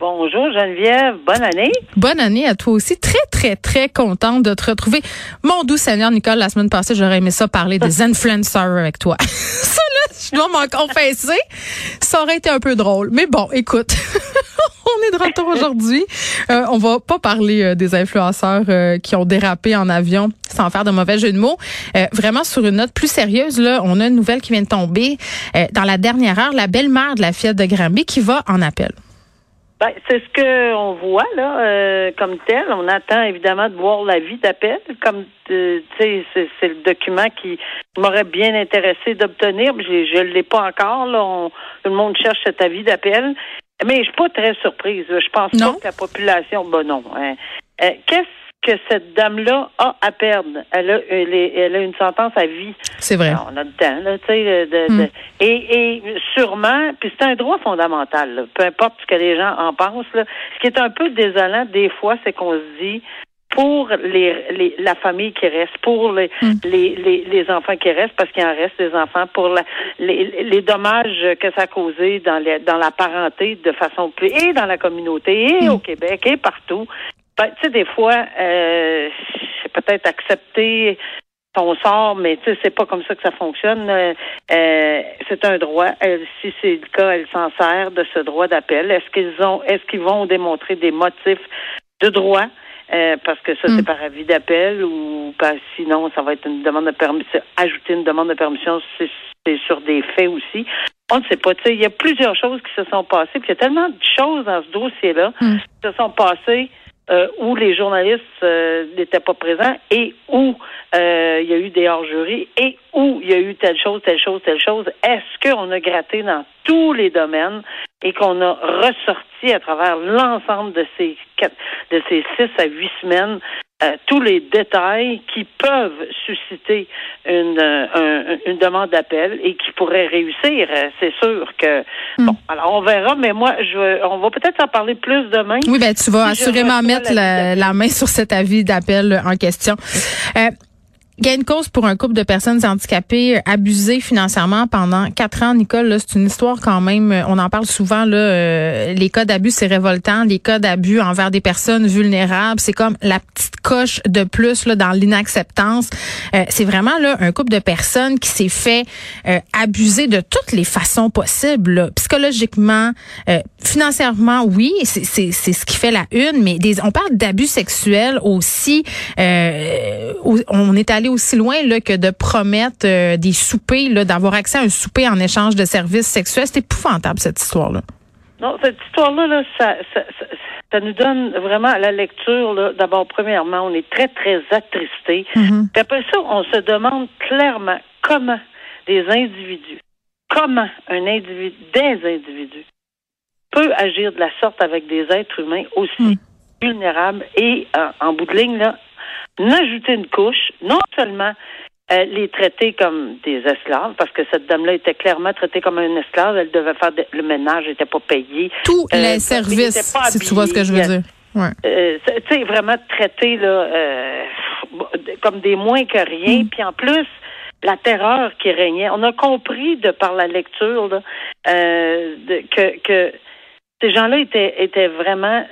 Bonjour Geneviève, bonne année. Bonne année à toi aussi. Très, très, très contente de te retrouver. Mon doux Seigneur, Nicole, la semaine passée, j'aurais aimé ça parler des influencers avec toi. ça, là, je dois m'en confesser. Ça aurait été un peu drôle. Mais bon, écoute. On est de retour aujourd'hui. Euh, on va pas parler euh, des influenceurs euh, qui ont dérapé en avion sans faire de mauvais jeu de mots. Vraiment sur une note plus sérieuse, là, on a une nouvelle qui vient de tomber. Dans la dernière heure, la belle-mère de la fillette de Granby qui va en appel. Ben, c'est ce qu'on voit là, euh, comme tel. On attend évidemment de voir l'avis d'appel, comme euh, tu sais, c'est, le document qui m'aurait bien intéressé d'obtenir. mais Je ne l'ai pas encore. Là, On- tout le monde cherche cet avis d'appel, mais je suis pas très surprise. Je pense Non. pas que la population, ben non. hein. Euh, qu'est-ce que cette dame-là a à perdre Elle a, elle est- elle a une sentence à vie. C'est vrai. Alors, on a le temps, là, tu sais, de, de- Hmm. et, et sûrement, puis c'est un droit fondamental, là, peu importe ce que les gens en pensent. Là. Ce qui est un peu désolant des fois, c'est qu'on se dit pour les, les- la famille qui reste, pour les, Hmm. les, les, les enfants qui restent, parce qu'il en reste des enfants, pour la, les, les dommages que ça a causé dans, les, dans la parenté de façon plus, et dans la communauté, et Hmm. au Québec, et partout. Ben, tu sais, des fois, euh, peut-être accepter son sort, mais tu sais, c'est pas comme ça que ça fonctionne. Euh, euh, c'est un droit. Elle, si c'est le cas, elle s'en sert de ce droit d'appel. Est-ce qu'ils ont, est-ce qu'ils vont démontrer des motifs de droit? Euh, parce que ça, Mm. c'est par avis d'appel ou ben, sinon, ça va être une demande de permission. Ajouter une demande de permission, c'est, c'est sur des faits aussi. On ne sait pas. Tu sais, il y a plusieurs choses qui se sont passées. Puis il y a tellement de choses dans ce dossier-là Mm. qui se sont passées euh, où les journalistes euh, n'étaient pas présents et où euh, il y a eu des hors-jurys et où il y a eu telle chose, telle chose, telle chose. Est-ce qu'on a gratté dans tous les domaines et qu'on a ressorti à travers l'ensemble de ces quatre, de ces six à huit semaines euh, tous les détails qui peuvent susciter une, euh, un- une demande d'appel et qui pourraient réussir. Euh, C'est sûr que Hmm. bon, alors on verra, mais moi je on va peut-être en parler plus demain. Oui, ben tu vas Si assurément mettre la, la main sur cet avis d'appel en question. Euh, Gain de cause pour un couple de personnes handicapées abusées financièrement pendant quatre ans, Nicole. C'est une histoire quand même. euh, On en parle souvent. Là, euh, les cas d'abus, c'est révoltant. Les cas d'abus envers des personnes vulnérables, c'est comme la petite coche de plus là dans l'inacceptance. Euh, c'est vraiment là un couple de personnes qui s'est fait euh, abuser de toutes les façons possibles. là. Psychologiquement, euh, financièrement, oui, c'est ce qui fait la une. Mais des, on parle d'abus sexuels aussi. Euh, on est allé aussi loin là, que de promettre euh, des soupers, d'avoir accès à un souper en échange de services sexuels. C'est épouvantable cette histoire-là. Non, cette histoire-là, là, ça, ça, ça, ça nous donne vraiment à la lecture, d'abord, premièrement, on est très, très attristés. Mhm. Puis après ça, on se demande clairement comment des individus, comment un individu, des individus, peut agir de la sorte avec des êtres humains aussi Mm. vulnérables et, euh, en bout de ligne, là, n'ajouter une couche, non seulement euh, les traiter comme des esclaves, parce que cette dame-là était clairement traitée comme un esclave, elle devait faire de- le ménage, n'était pas payé. Tous Euh, les services, si tu vois ce que je veux dire. Ouais. Euh, tu sais, vraiment traité là, comme des moins que rien. Mm. Puis en plus, la terreur qui régnait. On a compris de par la lecture là, de- que, que ces gens-là étaient, étaient vraiment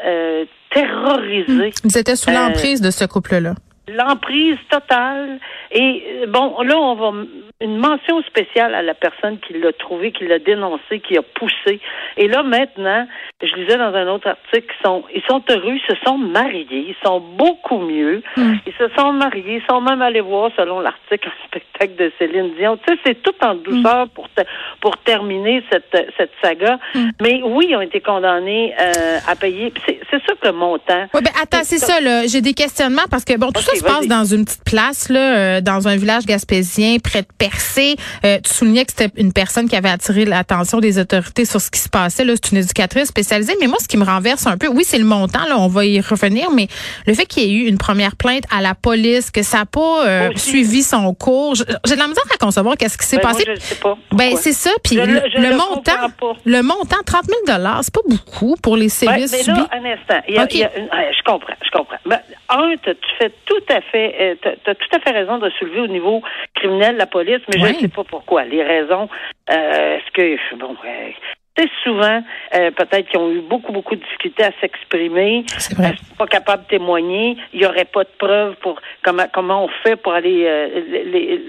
terrorisés. Ils étaient sous l'emprise de ce couple-là. L'emprise totale. Et euh, bon, là, on va une mention spéciale à la personne qui l'a trouvé, qui l'a dénoncé, qui a poussé. Et là, maintenant, je lisais dans un autre article, ils sont, ils sont heureux, ils se sont mariés, ils sont beaucoup mieux. Mm. Ils se sont mariés, ils sont même allés voir, selon l'article, un spectacle de Céline Dion. Tu sais, c'est tout en douceur pour, te- pour terminer cette, cette saga. Mm. Mais oui, ils ont été condamnés euh, à payer. C'est sûr que le montant. Oui, ben attends, c'est ça, là. J'ai des questionnements parce que bon, tout ça se passe dans une petite place, là, euh, dans un village gaspésien, près de Percé. percée. Euh, tu soulignais que c'était une personne qui avait attiré l'attention des autorités sur ce qui se passait. Là, c'est une éducatrice spécialisée. Mais moi, ce qui me renverse un peu, oui, c'est le montant. Là, on va y revenir, mais le fait qu'il y ait eu une première plainte à la police, que ça n'a pas euh, suivi son cours, j'ai de la misère à concevoir qu'est-ce qui s'est Ben, passé. moi, je sais pas ben c'est ça. Puis le, le- le montant, le montant, 30 000 dollars, c'est pas beaucoup pour les Ouais, sévices mais subis. là, un instant. Il y a- OK. il y a une- ouais, je comprends, je comprends. Ben, un, tu fais tout à fait, euh, t'as t'as tout à fait raison de soulever au niveau criminel la police, mais je ne sais pas pourquoi. Les raisons, euh, est-ce que, bon, euh, sais, souvent, euh, peut-être qu'ils ont eu beaucoup, beaucoup de difficultés à s'exprimer, vrai. euh, pas capables de témoigner, il n'y aurait pas de preuves pour comment comment on fait pour aller euh, les- les-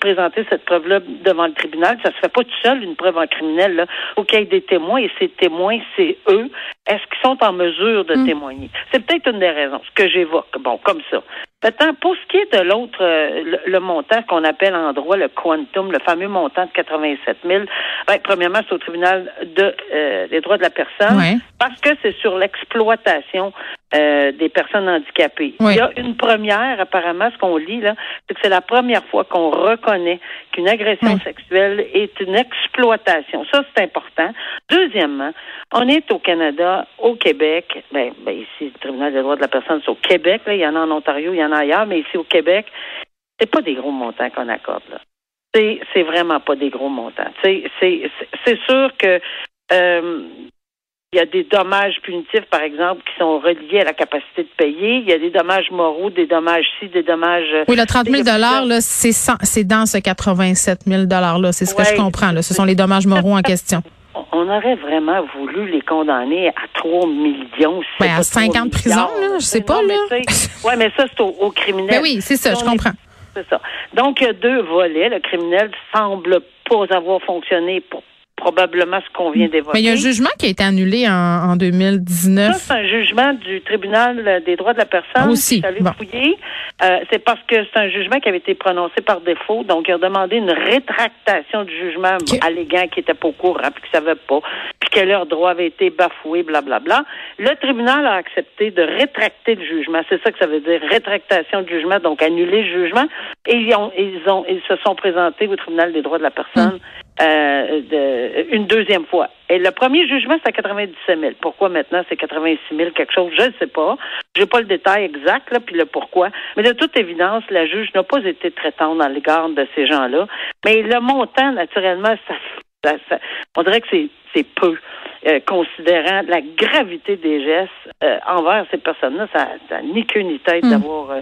présenter cette preuve-là devant le tribunal. Ça se fait pas tout seul, une preuve en criminel. Là. Faut qu'il y ait des témoins et ces témoins, c'est eux. Est-ce qu'ils sont en mesure de Mm. témoigner? C'est peut-être une des raisons, ce que j'évoque. Bon, comme ça. Maintenant, pour ce qui est de l'autre, euh, le, le montant qu'on appelle en droit le quantum, le fameux montant de 87 000, ben, premièrement, c'est au tribunal de, euh, des droits de la personne Ouais. parce que c'est sur l'exploitation euh, des personnes handicapées. Oui. Il y a une première, apparemment, ce qu'on lit, là, c'est que c'est la première fois qu'on reconnaît qu'une agression Oui. sexuelle est une exploitation. Ça, c'est important. Deuxièmement, on est au Canada, au Québec. Ben, ben ici, le tribunal des droits de la personne, c'est au Québec. Là. Il y en a en Ontario, il y en a ailleurs, mais ici au Québec, c'est pas des gros montants qu'on accorde. Là. C'est, c'est vraiment pas des gros montants. C'est, c'est sûr que euh, il y a des dommages punitifs, par exemple, qui sont reliés à la capacité de payer. Il y a des dommages moraux, des dommages ci, des dommages. Oui, le 30 000 il y a plusieurs- là, c'est dans ce 87 000 là. C'est ce que je comprends. Là. Ce sont les dommages moraux en question. On aurait vraiment voulu les condamner à 3 millions. Ben, à pas 5 3 ans de prison, là, je sais pas, là. ouais, mais ça, c'est au, au criminel. Ben oui, c'est ça, je comprends. C'est ça. Donc, il y a deux volets. Le criminel semble pas avoir fonctionné pour probablement ce qu'on vient d'évoquer. Mais il y a un jugement qui a été annulé en, en Ça, 2019. c'est un jugement du tribunal des droits de la personne. Aussi. Bon. Euh, c'est parce que c'est un jugement qui avait été prononcé par défaut. Donc, il a demandé une rétractation du jugement Ok. alléguant qui n'était pas au courant, puis qui savait pas, puis que leurs droits avaient été bafoués, blablabla. Le tribunal a accepté de rétracter le jugement. C'est ça que ça veut dire, rétractation du jugement, donc annuler le jugement. Et ils, ont, ils, ont, ils se sont présentés au tribunal des droits de la personne euh, de, une deuxième fois. Et le premier jugement, c'est à 97 000. Pourquoi maintenant c'est 86 000 quelque chose? Je ne sais pas. Je n'ai pas le détail exact, là, puis le pourquoi. Mais de toute évidence, la juge n'a pas été très tendre dans l'égard de ces gens-là. Mais le montant, naturellement, ça, ça- ça- on dirait que c'est peu. Euh, considérant la gravité des gestes euh, envers ces personnes-là, ça n'a ni queue ni tête Mm. d'avoir euh,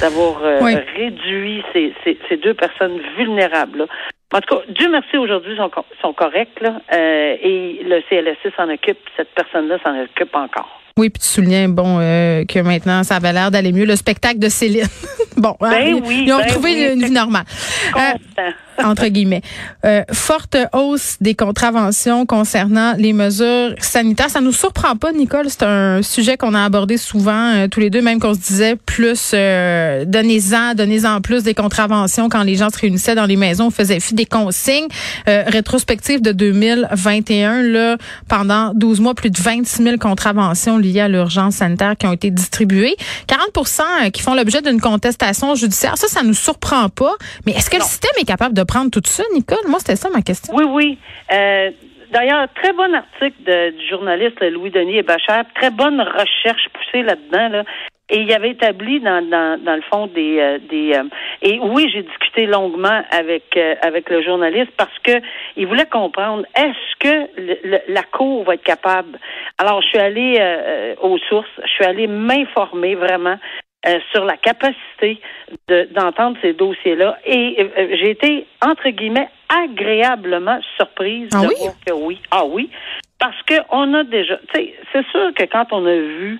d'avoir Oui. réduit ces, ces, ces deux personnes vulnérables. Là. En tout cas, Dieu merci, aujourd'hui, sont, sont corrects, là, et le CLSC s'en occupe, cette personne-là s'en occupe encore. Oui, puis tu soulignes, bon, que maintenant, ça avait l'air d'aller mieux. Le spectacle de Céline. bon, hein, Ben oui, ils ont ben retrouvé oui. une vie normale. Content. Entre guillemets. Euh, forte hausse des contraventions concernant les mesures sanitaires. Ça nous surprend pas, Nicole. C'est un sujet qu'on a abordé souvent euh, tous les deux, même qu'on se disait plus euh, donnez-en, donnez-en plus des contraventions quand les gens se réunissaient dans les maisons, on faisait fi des consignes. Euh, rétrospective de 2021, là, pendant 12 mois, plus de 26 000 contraventions liées à l'urgence sanitaire qui ont été distribuées. 40 qui font l'objet d'une contestation judiciaire. Ça, ça nous surprend pas. Mais est-ce que Non. le système est capable de prendre tout ça, Nicole? Moi, c'était ça ma question. Oui, oui. Euh, D'ailleurs, très bon article du journaliste Louis-Denis Bachar, très bonne recherche poussée là-dedans. Là. Et il avait établi dans, dans, le fond des euh, des euh, et oui j'ai discuté longuement avec avec le journaliste parce que il voulait comprendre est-ce que la cour va être capable? Alors je suis allée aux sources je suis allée m'informer vraiment euh, sur la capacité de- d'entendre ces dossiers-là. Et euh, euh, j'ai été, entre guillemets, agréablement surprise Ah de oui? voir que oui. Ah oui. Parce qu'on a déjà, tu sais, c'est sûr que quand on a vu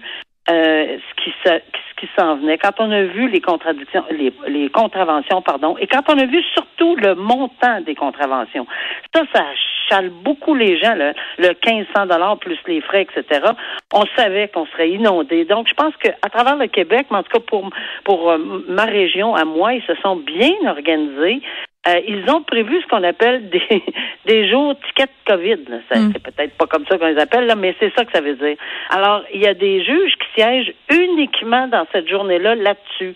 euh, ce qui s'en venait, quand on a vu les contradictions, les, les contraventions, pardon, et quand on a vu surtout le montant des contraventions, ça, ça chale beaucoup les gens, le, le 1500 dollars plus les frais, etc. On savait qu'on serait inondé. Donc, je pense qu'à travers le Québec, mais en tout cas pour pour euh, ma région, à moi, ils se sont bien organisés. Euh, ils ont prévu ce qu'on appelle des, des jours tickets COVID. là. Ça, Mm. C'est peut-être pas comme ça qu'on les appelle, là, mais c'est ça que ça veut dire. Alors, il y a des juges qui siègent uniquement dans cette journée-là là-dessus.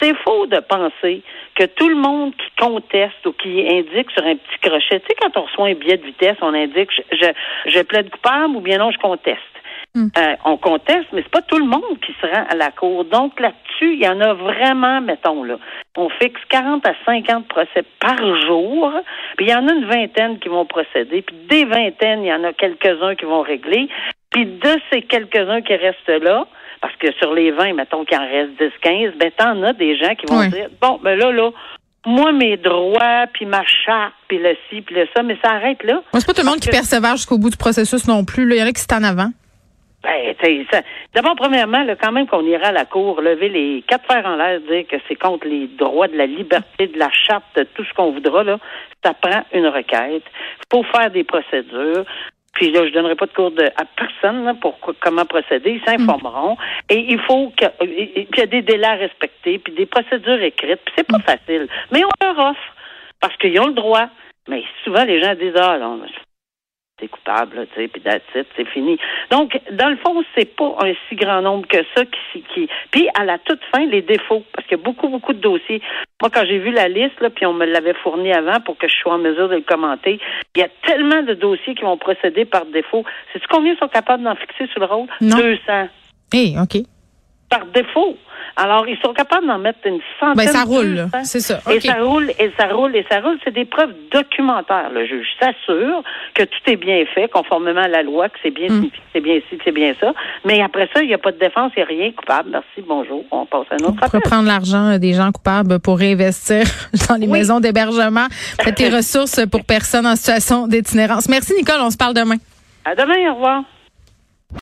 C'est faux de penser que tout le monde qui conteste ou qui indique sur un petit crochet, tu sais, quand on reçoit un billet de vitesse, on indique je, je, je plaide coupable ou bien non, je conteste. Hmm. Euh, on conteste, mais c'est pas tout le monde qui se rend à la cour. Donc là-dessus, il y en a vraiment, mettons là, on fixe 40 à 50 procès par jour, puis il y en a une vingtaine qui vont procéder, puis des vingtaines, il y en a quelques-uns qui vont régler, puis de ces quelques-uns qui restent là, parce que sur les 20, mettons qu'il en reste 10, 15, ben t'en as des gens qui vont dire, bon, ben là, là, moi, mes droits, puis ma charte, puis le ci, puis le ça, mais ça arrête là. c'est pas tout le monde qui persévère jusqu'au bout du processus non plus. Il y en a qui sont en avant. Ben, d'abord, premièrement, là, quand même qu'on ira à la cour, lever les quatre fers en l'air, dire que c'est contre les droits de la liberté, de la charte, de tout ce qu'on voudra, là, ça prend une requête. faut faire des procédures. Puis là, je donnerai pas de cours de, à personne pour comment procéder. Ils s'informeront. Et il faut que, puis il y a des délais à respecter, puis des procédures écrites. Puis c'est pas facile. Mais on leur offre parce qu'ils ont le droit. Mais souvent, les gens disent, ah, non, c'est coupable, tu sais, puis c'est fini. Donc, dans le fond, c'est pas un si grand nombre que ça qui, qui... Puis, à la toute fin, les défauts, parce qu'il y a beaucoup, beaucoup de dossiers. Moi, quand j'ai vu la liste, là, puis on me l'avait fourni avant pour que je sois en mesure de le commenter, il y a tellement de dossiers qui vont procéder par défaut. Sais-tu combien sont capables d'en fixer sur le rôle? Non. 200. Eh, OK. Par défaut. Alors, ils sont capables d'en mettre une centaine. Ben, ça roule, c'est ça. Et ça roule, et ça roule, et ça roule. C'est des preuves documentaires. Le juge s'assure que tout est bien fait, conformément à la loi, que c'est bien mm. c'est bien c'est bien ça. Mais après ça, il n'y a pas de défense, il n'y a rien coupable. Merci, bonjour. On passe à un autre On peut prendre l'argent des gens coupables pour réinvestir dans les maisons d'hébergement. Faites tes ressources pour personnes en situation d'itinérance. Merci, Nicole. On se parle demain. À demain. Au revoir.